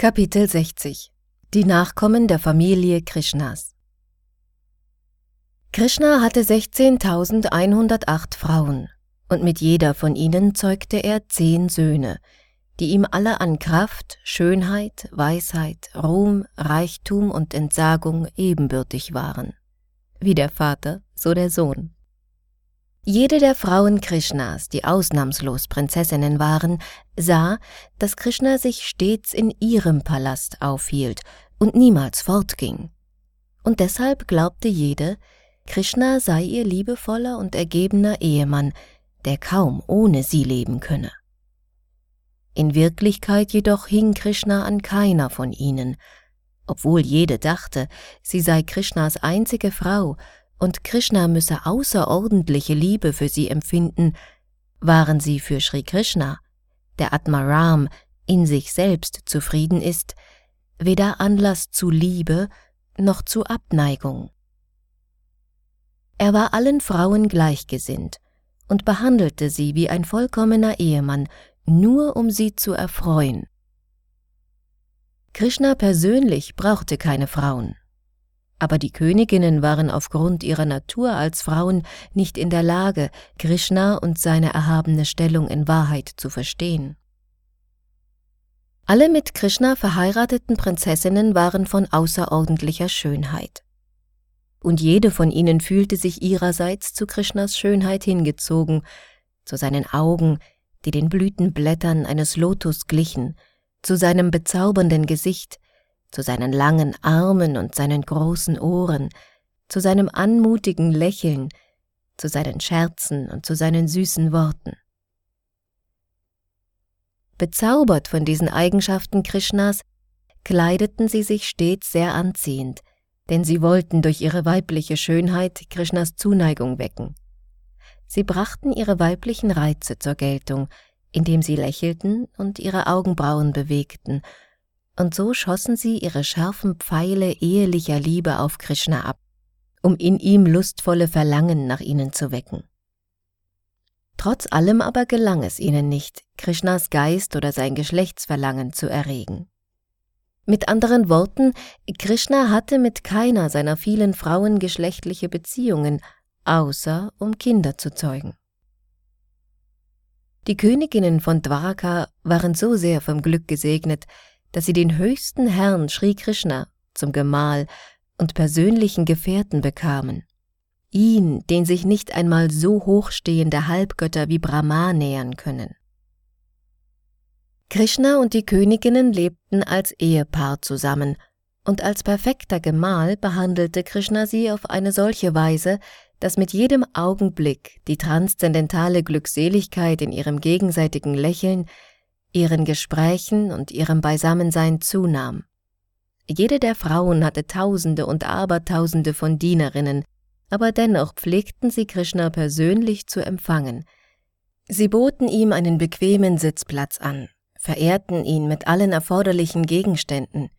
Kapitel 60 Die Nachkommen der Familie Krishnas Krishna hatte 16.108 Frauen, und mit jeder von ihnen zeugte er zehn Söhne, die ihm alle an Kraft, Schönheit, Weisheit, Ruhm, Reichtum und Entsagung ebenbürtig waren. Wie der Vater, so der Sohn. Jede der Frauen Krishnas, die ausnahmslos Prinzessinnen waren, sah, dass Krishna sich stets in ihrem Palast aufhielt und niemals fortging. Und deshalb glaubte jede, Krishna sei ihr liebevoller und ergebener Ehemann, der kaum ohne sie leben könne. In Wirklichkeit jedoch hing Krishna an keiner von ihnen, obwohl jede dachte, sie sei Krishnas einzige Frau und Krishna müsse außerordentliche Liebe für sie empfinden, waren sie für Sri Krishna, der Atmaram in sich selbst zufrieden ist, weder Anlass zu Liebe noch zu Abneigung. Er war allen Frauen gleichgesinnt und behandelte sie wie ein vollkommener Ehemann, nur um sie zu erfreuen. Krishna persönlich brauchte keine Frauen aber die Königinnen waren aufgrund ihrer Natur als Frauen nicht in der Lage, Krishna und seine erhabene Stellung in Wahrheit zu verstehen. Alle mit Krishna verheirateten Prinzessinnen waren von außerordentlicher Schönheit. Und jede von ihnen fühlte sich ihrerseits zu Krishnas Schönheit hingezogen, zu seinen Augen, die den Blütenblättern eines Lotus glichen, zu seinem bezaubernden Gesicht, zu seinen langen Armen und seinen großen Ohren, zu seinem anmutigen Lächeln, zu seinen Scherzen und zu seinen süßen Worten. Bezaubert von diesen Eigenschaften Krishnas, kleideten sie sich stets sehr anziehend, denn sie wollten durch ihre weibliche Schönheit Krishnas Zuneigung wecken. Sie brachten ihre weiblichen Reize zur Geltung, indem sie lächelten und ihre Augenbrauen bewegten und so schossen sie ihre scharfen Pfeile ehelicher Liebe auf Krishna ab, um in ihm lustvolle Verlangen nach ihnen zu wecken. Trotz allem aber gelang es ihnen nicht, Krishnas Geist oder sein Geschlechtsverlangen zu erregen. Mit anderen Worten, Krishna hatte mit keiner seiner vielen Frauen geschlechtliche Beziehungen, außer um Kinder zu zeugen. Die Königinnen von Dwarka waren so sehr vom Glück gesegnet, dass sie den höchsten Herrn Sri Krishna zum Gemahl und persönlichen Gefährten bekamen. Ihn, den sich nicht einmal so hochstehende Halbgötter wie Brahma nähern können. Krishna und die Königinnen lebten als Ehepaar zusammen, und als perfekter Gemahl behandelte Krishna sie auf eine solche Weise, dass mit jedem Augenblick die transzendentale Glückseligkeit in ihrem gegenseitigen Lächeln ihren Gesprächen und ihrem Beisammensein zunahm. Jede der Frauen hatte Tausende und Abertausende von Dienerinnen, aber dennoch pflegten sie Krishna persönlich zu empfangen. Sie boten ihm einen bequemen Sitzplatz an, verehrten ihn mit allen erforderlichen Gegenständen,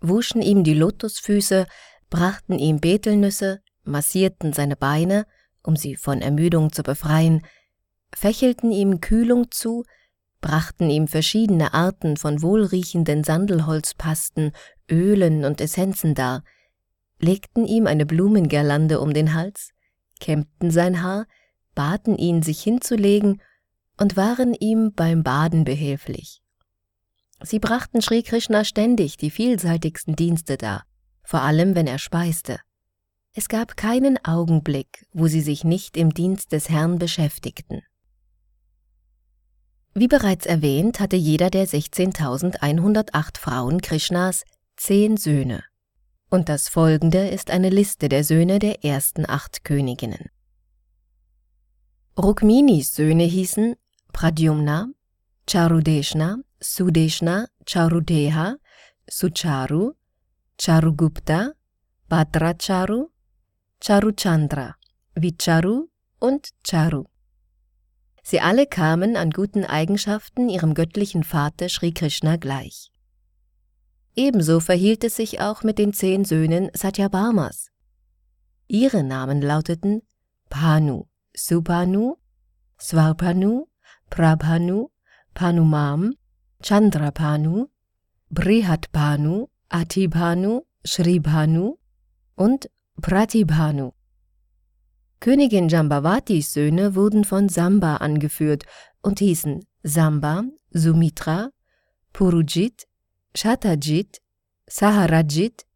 wuschen ihm die Lotusfüße, brachten ihm Betelnüsse, massierten seine Beine, um sie von Ermüdung zu befreien, fächelten ihm Kühlung zu, brachten ihm verschiedene Arten von wohlriechenden Sandelholzpasten, Ölen und Essenzen dar, legten ihm eine Blumengirlande um den Hals, kämmten sein Haar, baten ihn, sich hinzulegen und waren ihm beim Baden behilflich. Sie brachten Sri Krishna ständig die vielseitigsten Dienste dar, vor allem wenn er speiste. Es gab keinen Augenblick, wo sie sich nicht im Dienst des Herrn beschäftigten. Wie bereits erwähnt, hatte jeder der 16.108 Frauen Krishnas zehn Söhne. Und das folgende ist eine Liste der Söhne der ersten acht Königinnen. Rukminis Söhne hießen Pradyumna, Charudeshna, Sudeshna, Charudeha, Sucharu, Charugupta, Bhadracharu, Charuchandra, Vicharu und Charu. Sie alle kamen an guten Eigenschaften ihrem göttlichen Vater Sri Krishna gleich. Ebenso verhielt es sich auch mit den zehn Söhnen Satyabhamas. Ihre Namen lauteten Panu, Supanu, Svarpanu, Prabhanu, Panumam, Chandrapanu, Brihatbhanu, Atibhanu, Shribhanu und Pratibhanu. Königin Jambavatis Söhne wurden von Samba angeführt und hießen Samba, Sumitra, Purujit, Shatajit, Saharajit,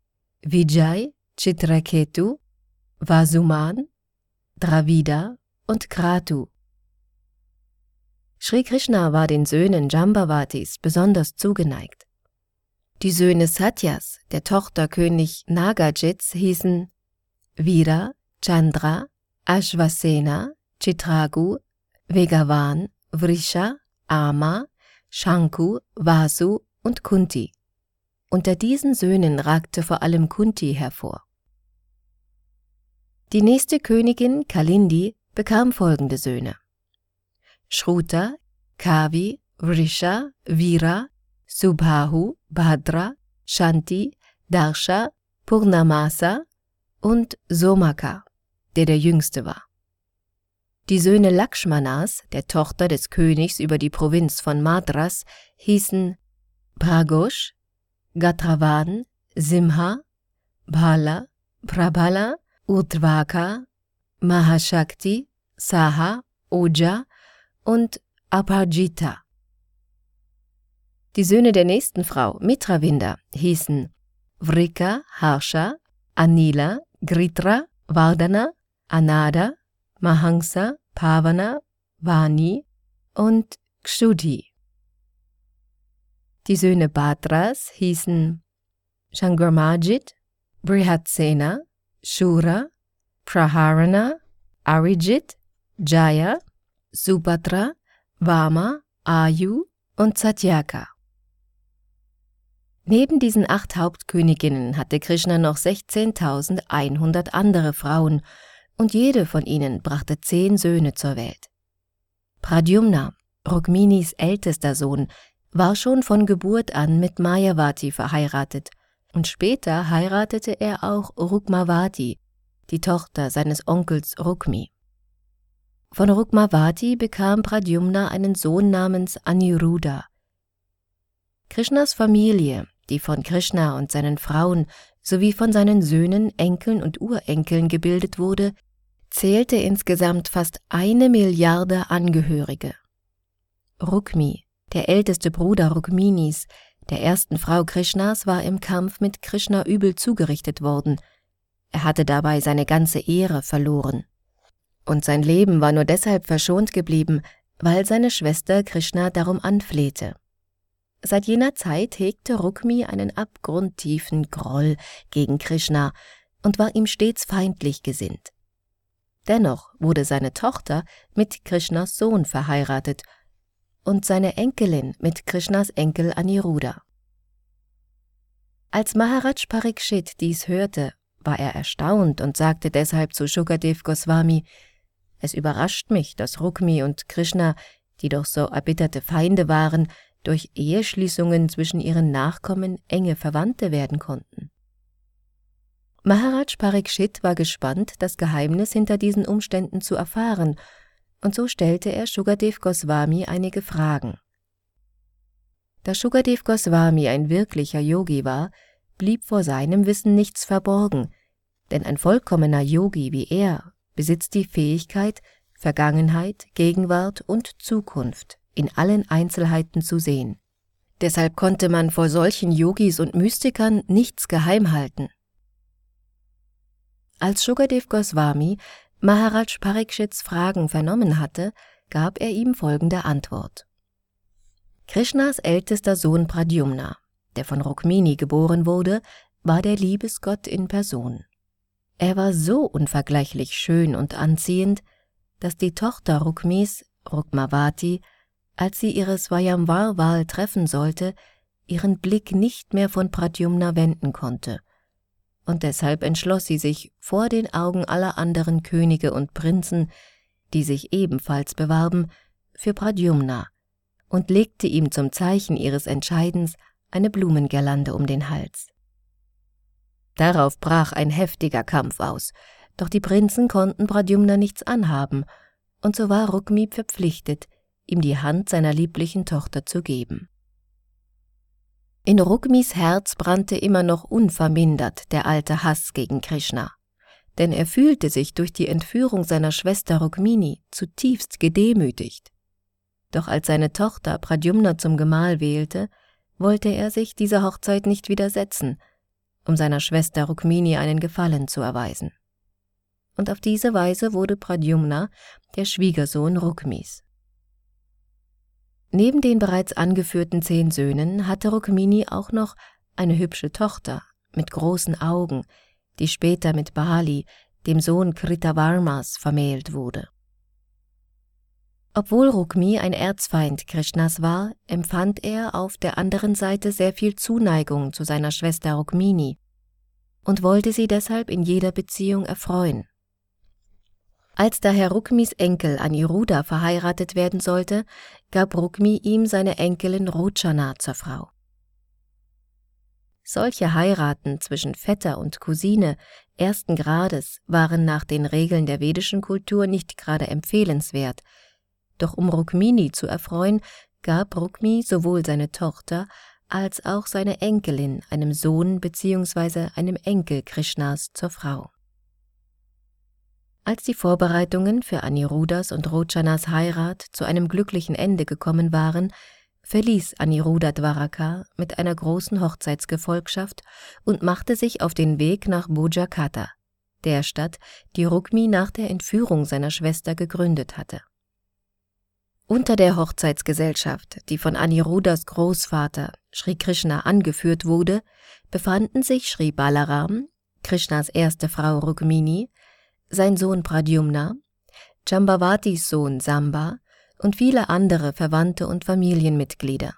Vijay, Chitraketu, Vasuman, Dravida und Kratu. Sri Krishna war den Söhnen Jambavatis besonders zugeneigt. Die Söhne Satyas, der Tochter König Nagajits, hießen Vira, Chandra, Ashvasena, Chitragu, Vegavan, Vrisha, Ama, Shanku, Vasu und Kunti. Unter diesen Söhnen ragte vor allem Kunti hervor. Die nächste Königin, Kalindi, bekam folgende Söhne. Shruta, Kavi, Vrisha, Vira, Subhahu, Bhadra, Shanti, Darsha, Purnamasa und Somaka, der der jüngste war. Die Söhne Lakshmanas, der Tochter des Königs über die Provinz von Madras, hießen Pragosh, Gatravan, Simha, Bhala, Prabhala, Utvaka, Mahashakti, Saha, Oja und Apajita. Die Söhne der nächsten Frau, Mitravinda, hießen Vrika, Harsha, Anila, Gritra, Vardana, Anada, Mahangsa, Pavana, Vani und Kshudhi. Die Söhne Bhatras hießen Shangarmajit, Brihatsena, Shura, Praharana, Arijit, Jaya, Subhadra, Vama, Ayu und Satyaka. Neben diesen acht Hauptköniginnen hatte Krishna noch 16.100 andere Frauen und jede von ihnen brachte zehn Söhne zur Welt. Pradyumna, Rukminis ältester Sohn, war schon von Geburt an mit Mayavati verheiratet und später heiratete er auch Rukmavati, die Tochter seines Onkels Rukmi. Von Rukmavati bekam Pradyumna einen Sohn namens Aniruddha. Krishnas Familie, die von Krishna und seinen Frauen sowie von seinen Söhnen, Enkeln und Urenkeln gebildet wurde, zählte insgesamt fast eine Milliarde Angehörige. Rukmi, der älteste Bruder Rukminis, der ersten Frau Krishnas, war im Kampf mit Krishna übel zugerichtet worden. Er hatte dabei seine ganze Ehre verloren. Und sein Leben war nur deshalb verschont geblieben, weil seine Schwester Krishna darum anflehte. Seit jener Zeit hegte Rukmi einen abgrundtiefen Groll gegen Krishna und war ihm stets feindlich gesinnt. Dennoch wurde seine Tochter mit Krishnas Sohn verheiratet und seine Enkelin mit Krishnas Enkel Aniruddha. Als Maharaj Parikshit dies hörte, war er erstaunt und sagte deshalb zu Shukadev Goswami, es überrascht mich, dass Rukmi und Krishna, die doch so erbitterte Feinde waren, durch Eheschließungen zwischen ihren Nachkommen enge Verwandte werden konnten. Maharaj Parikshit war gespannt, das Geheimnis hinter diesen Umständen zu erfahren, und so stellte er Shukadev Goswami einige Fragen. Da Shukadev Goswami ein wirklicher Yogi war, blieb vor seinem Wissen nichts verborgen, denn ein vollkommener Yogi wie er besitzt die Fähigkeit, Vergangenheit, Gegenwart und Zukunft in allen Einzelheiten zu sehen. Deshalb konnte man vor solchen Yogis und Mystikern nichts geheim halten. Als Shukadev Goswami Maharaj Parikshits Fragen vernommen hatte, gab er ihm folgende Antwort. Krishnas ältester Sohn Pradyumna, der von Rukmini geboren wurde, war der Liebesgott in Person. Er war so unvergleichlich schön und anziehend, dass die Tochter Rukmis, Rukmavati, als sie ihre Swayamvar-Wahl treffen sollte, ihren Blick nicht mehr von Pradyumna wenden konnte. Und deshalb entschloss sie sich, vor den Augen aller anderen Könige und Prinzen, die sich ebenfalls bewarben, für Pradyumna und legte ihm zum Zeichen ihres Entscheidens eine Blumengirlande um den Hals. Darauf brach ein heftiger Kampf aus, doch die Prinzen konnten Pradyumna nichts anhaben, und so war Rukmi verpflichtet, ihm die Hand seiner lieblichen Tochter zu geben. In Rukmis Herz brannte immer noch unvermindert der alte Hass gegen Krishna, denn er fühlte sich durch die Entführung seiner Schwester Rukmini zutiefst gedemütigt. Doch als seine Tochter Pradyumna zum Gemahl wählte, wollte er sich dieser Hochzeit nicht widersetzen, um seiner Schwester Rukmini einen Gefallen zu erweisen. Und auf diese Weise wurde Pradyumna der Schwiegersohn Rukmis. Neben den bereits angeführten zehn Söhnen hatte Rukmini auch noch eine hübsche Tochter mit großen Augen, die später mit Bali, dem Sohn Kritavarmas, vermählt wurde. Obwohl Rukmi ein Erzfeind Krishnas war, empfand er auf der anderen Seite sehr viel Zuneigung zu seiner Schwester Rukmini und wollte sie deshalb in jeder Beziehung erfreuen. Als daher Rukmis Enkel Aniruda verheiratet werden sollte, gab Rukmi ihm seine Enkelin Rochana zur Frau. Solche Heiraten zwischen Vetter und Cousine ersten Grades waren nach den Regeln der vedischen Kultur nicht gerade empfehlenswert, doch um Rukmini zu erfreuen, gab Rukmi sowohl seine Tochter als auch seine Enkelin einem Sohn bzw. einem Enkel Krishnas zur Frau. Als die Vorbereitungen für Anirudas und Rochanas Heirat zu einem glücklichen Ende gekommen waren, verließ Aniruda Dwaraka mit einer großen Hochzeitsgefolgschaft und machte sich auf den Weg nach Bojakata, der Stadt, die Rukmi nach der Entführung seiner Schwester gegründet hatte. Unter der Hochzeitsgesellschaft, die von Anirudas Großvater Sri Krishna angeführt wurde, befanden sich Sri Balaram, Krishnas erste Frau Rukmini, sein Sohn Pradyumna, Jambavatis Sohn Samba und viele andere Verwandte und Familienmitglieder.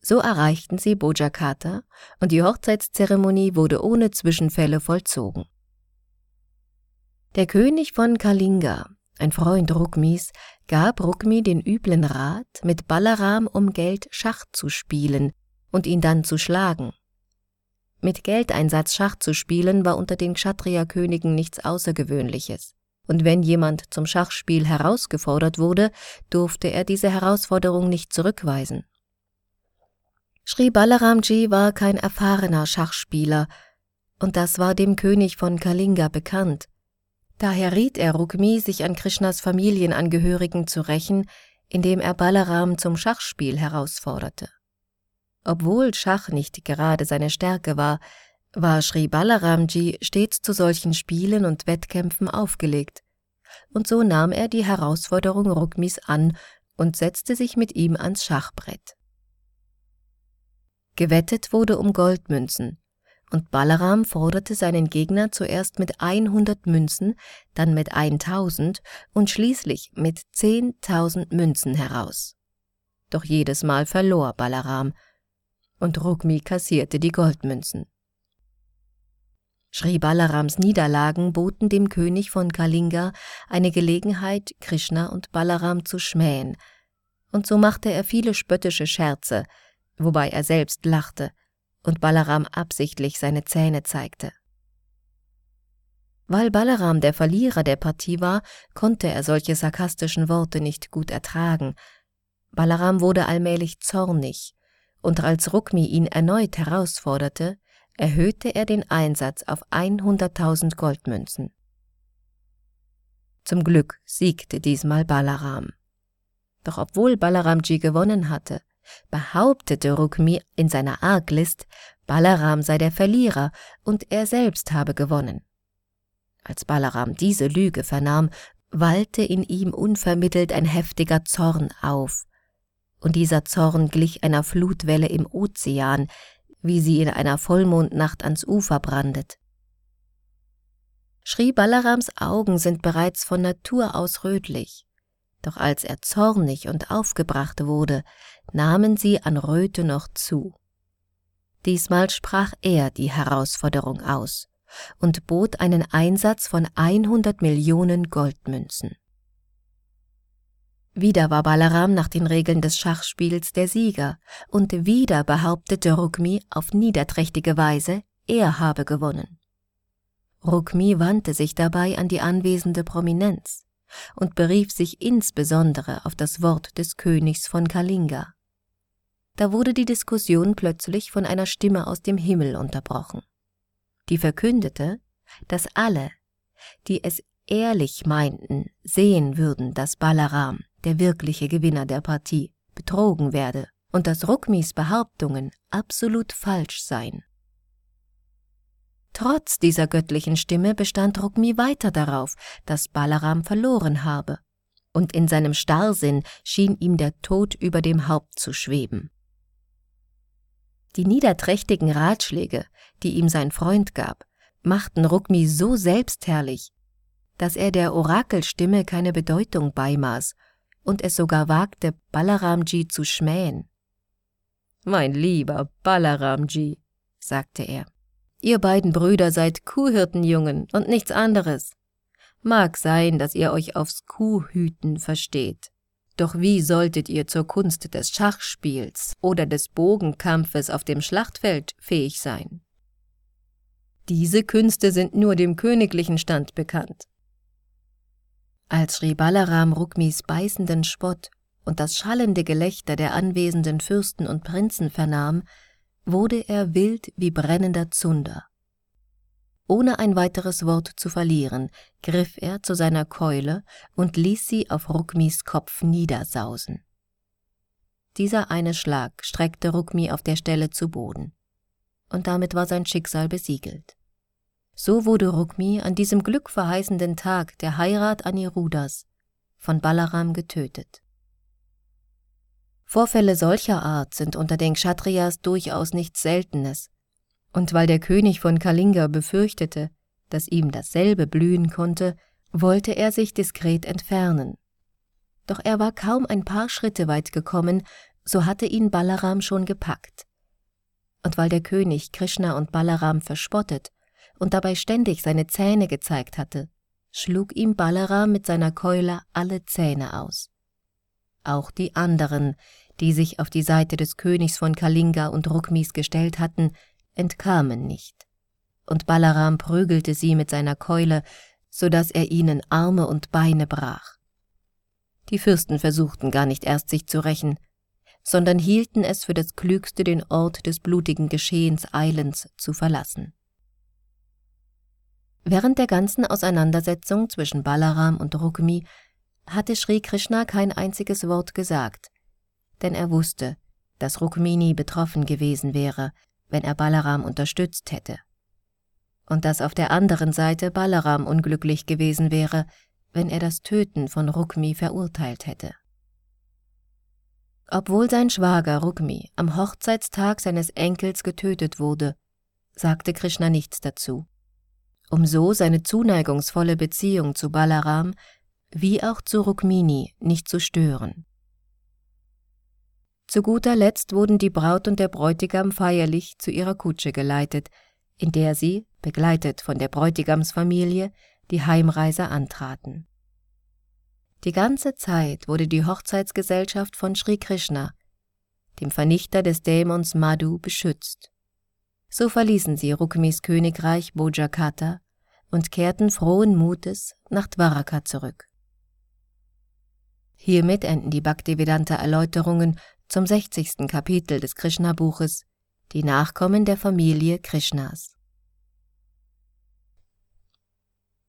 So erreichten sie Bojakata und die Hochzeitszeremonie wurde ohne Zwischenfälle vollzogen. Der König von Kalinga, ein Freund Rukmis, gab Rukmi den üblen Rat, mit Balaram um Geld Schach zu spielen und ihn dann zu schlagen. Mit Geldeinsatz Schach zu spielen war unter den Kshatriya-Königen nichts Außergewöhnliches. Und wenn jemand zum Schachspiel herausgefordert wurde, durfte er diese Herausforderung nicht zurückweisen. Sri Balaramji war kein erfahrener Schachspieler, und das war dem König von Kalinga bekannt. Daher riet er Rukmi, sich an Krishnas Familienangehörigen zu rächen, indem er Balaram zum Schachspiel herausforderte. Obwohl Schach nicht gerade seine Stärke war, war Sri Balaramji stets zu solchen Spielen und Wettkämpfen aufgelegt. Und so nahm er die Herausforderung Rukmis an und setzte sich mit ihm ans Schachbrett. Gewettet wurde um Goldmünzen, und Balaram forderte seinen Gegner zuerst mit 100 Münzen, dann mit 1000 und schließlich mit 10.000 Münzen heraus. Doch jedes Mal verlor Balaram, und Rukmi kassierte die Goldmünzen. Sri Balarams Niederlagen boten dem König von Kalinga eine Gelegenheit, Krishna und Balaram zu schmähen, und so machte er viele spöttische Scherze, wobei er selbst lachte und Balaram absichtlich seine Zähne zeigte. Weil Balaram der Verlierer der Partie war, konnte er solche sarkastischen Worte nicht gut ertragen. Balaram wurde allmählich zornig und als Rukmi ihn erneut herausforderte, erhöhte er den Einsatz auf 100.000 Goldmünzen. Zum Glück siegte diesmal Balaram. Doch obwohl Balaramji gewonnen hatte, behauptete Rukmi in seiner Arglist, Balaram sei der Verlierer und er selbst habe gewonnen. Als Balaram diese Lüge vernahm, wallte in ihm unvermittelt ein heftiger Zorn auf, und dieser Zorn glich einer Flutwelle im Ozean, wie sie in einer Vollmondnacht ans Ufer brandet. Schrie Balarams Augen sind bereits von Natur aus rötlich, doch als er zornig und aufgebracht wurde, nahmen sie an Röte noch zu. Diesmal sprach er die Herausforderung aus und bot einen Einsatz von 100 Millionen Goldmünzen. Wieder war Balaram nach den Regeln des Schachspiels der Sieger, und wieder behauptete Rukmi auf niederträchtige Weise, er habe gewonnen. Rukmi wandte sich dabei an die anwesende Prominenz und berief sich insbesondere auf das Wort des Königs von Kalinga. Da wurde die Diskussion plötzlich von einer Stimme aus dem Himmel unterbrochen. Die verkündete, dass alle, die es ehrlich meinten, sehen würden, dass Balaram, der wirkliche Gewinner der Partie, betrogen werde und dass Rukmis Behauptungen absolut falsch seien. Trotz dieser göttlichen Stimme bestand Rukmi weiter darauf, dass Balaram verloren habe, und in seinem Starrsinn schien ihm der Tod über dem Haupt zu schweben. Die niederträchtigen Ratschläge, die ihm sein Freund gab, machten Rukmi so selbstherrlich, dass er der Orakelstimme keine Bedeutung beimaß und es sogar wagte, Balaramji zu schmähen. Mein lieber Balaramji, sagte er, ihr beiden Brüder seid Kuhhirtenjungen und nichts anderes. Mag sein, dass ihr euch aufs Kuhhüten versteht. Doch wie solltet ihr zur Kunst des Schachspiels oder des Bogenkampfes auf dem Schlachtfeld fähig sein? Diese Künste sind nur dem königlichen Stand bekannt. Als Sri Balaram Rukmis beißenden Spott und das schallende Gelächter der anwesenden Fürsten und Prinzen vernahm, wurde er wild wie brennender Zunder. Ohne ein weiteres Wort zu verlieren, griff er zu seiner Keule und ließ sie auf Rukmis Kopf niedersausen. Dieser eine Schlag streckte Rukmi auf der Stelle zu Boden. Und damit war sein Schicksal besiegelt. So wurde Rukmi an diesem glückverheißenden Tag der Heirat Anirudas von Balaram getötet. Vorfälle solcher Art sind unter den Kshatriyas durchaus nichts Seltenes, und weil der König von Kalinga befürchtete, dass ihm dasselbe blühen konnte, wollte er sich diskret entfernen. Doch er war kaum ein paar Schritte weit gekommen, so hatte ihn Balaram schon gepackt. Und weil der König Krishna und Balaram verspottet und dabei ständig seine Zähne gezeigt hatte, schlug ihm Balaram mit seiner Keule alle Zähne aus. Auch die anderen, die sich auf die Seite des Königs von Kalinga und Rukmis gestellt hatten, entkamen nicht. Und Balaram prügelte sie mit seiner Keule, so dass er ihnen Arme und Beine brach. Die Fürsten versuchten gar nicht erst sich zu rächen, sondern hielten es für das Klügste, den Ort des blutigen Geschehens eilends zu verlassen. Während der ganzen Auseinandersetzung zwischen Balaram und Rukmi hatte Sri Krishna kein einziges Wort gesagt, denn er wusste, dass Rukmini betroffen gewesen wäre, wenn er Balaram unterstützt hätte. Und dass auf der anderen Seite Balaram unglücklich gewesen wäre, wenn er das Töten von Rukmi verurteilt hätte. Obwohl sein Schwager Rukmi am Hochzeitstag seines Enkels getötet wurde, sagte Krishna nichts dazu, um so seine zuneigungsvolle Beziehung zu Balaram wie auch zu Rukmini nicht zu stören. Zu guter Letzt wurden die Braut und der Bräutigam feierlich zu ihrer Kutsche geleitet, in der sie, begleitet von der Bräutigamsfamilie, die Heimreise antraten. Die ganze Zeit wurde die Hochzeitsgesellschaft von Sri Krishna, dem Vernichter des Dämons Madhu, beschützt. So verließen sie Rukmis Königreich Bojakata und kehrten frohen Mutes nach Dwaraka zurück. Hiermit enden die Bhaktivedanta-Erläuterungen zum 60. Kapitel des Krishna-Buches Die Nachkommen der Familie Krishnas.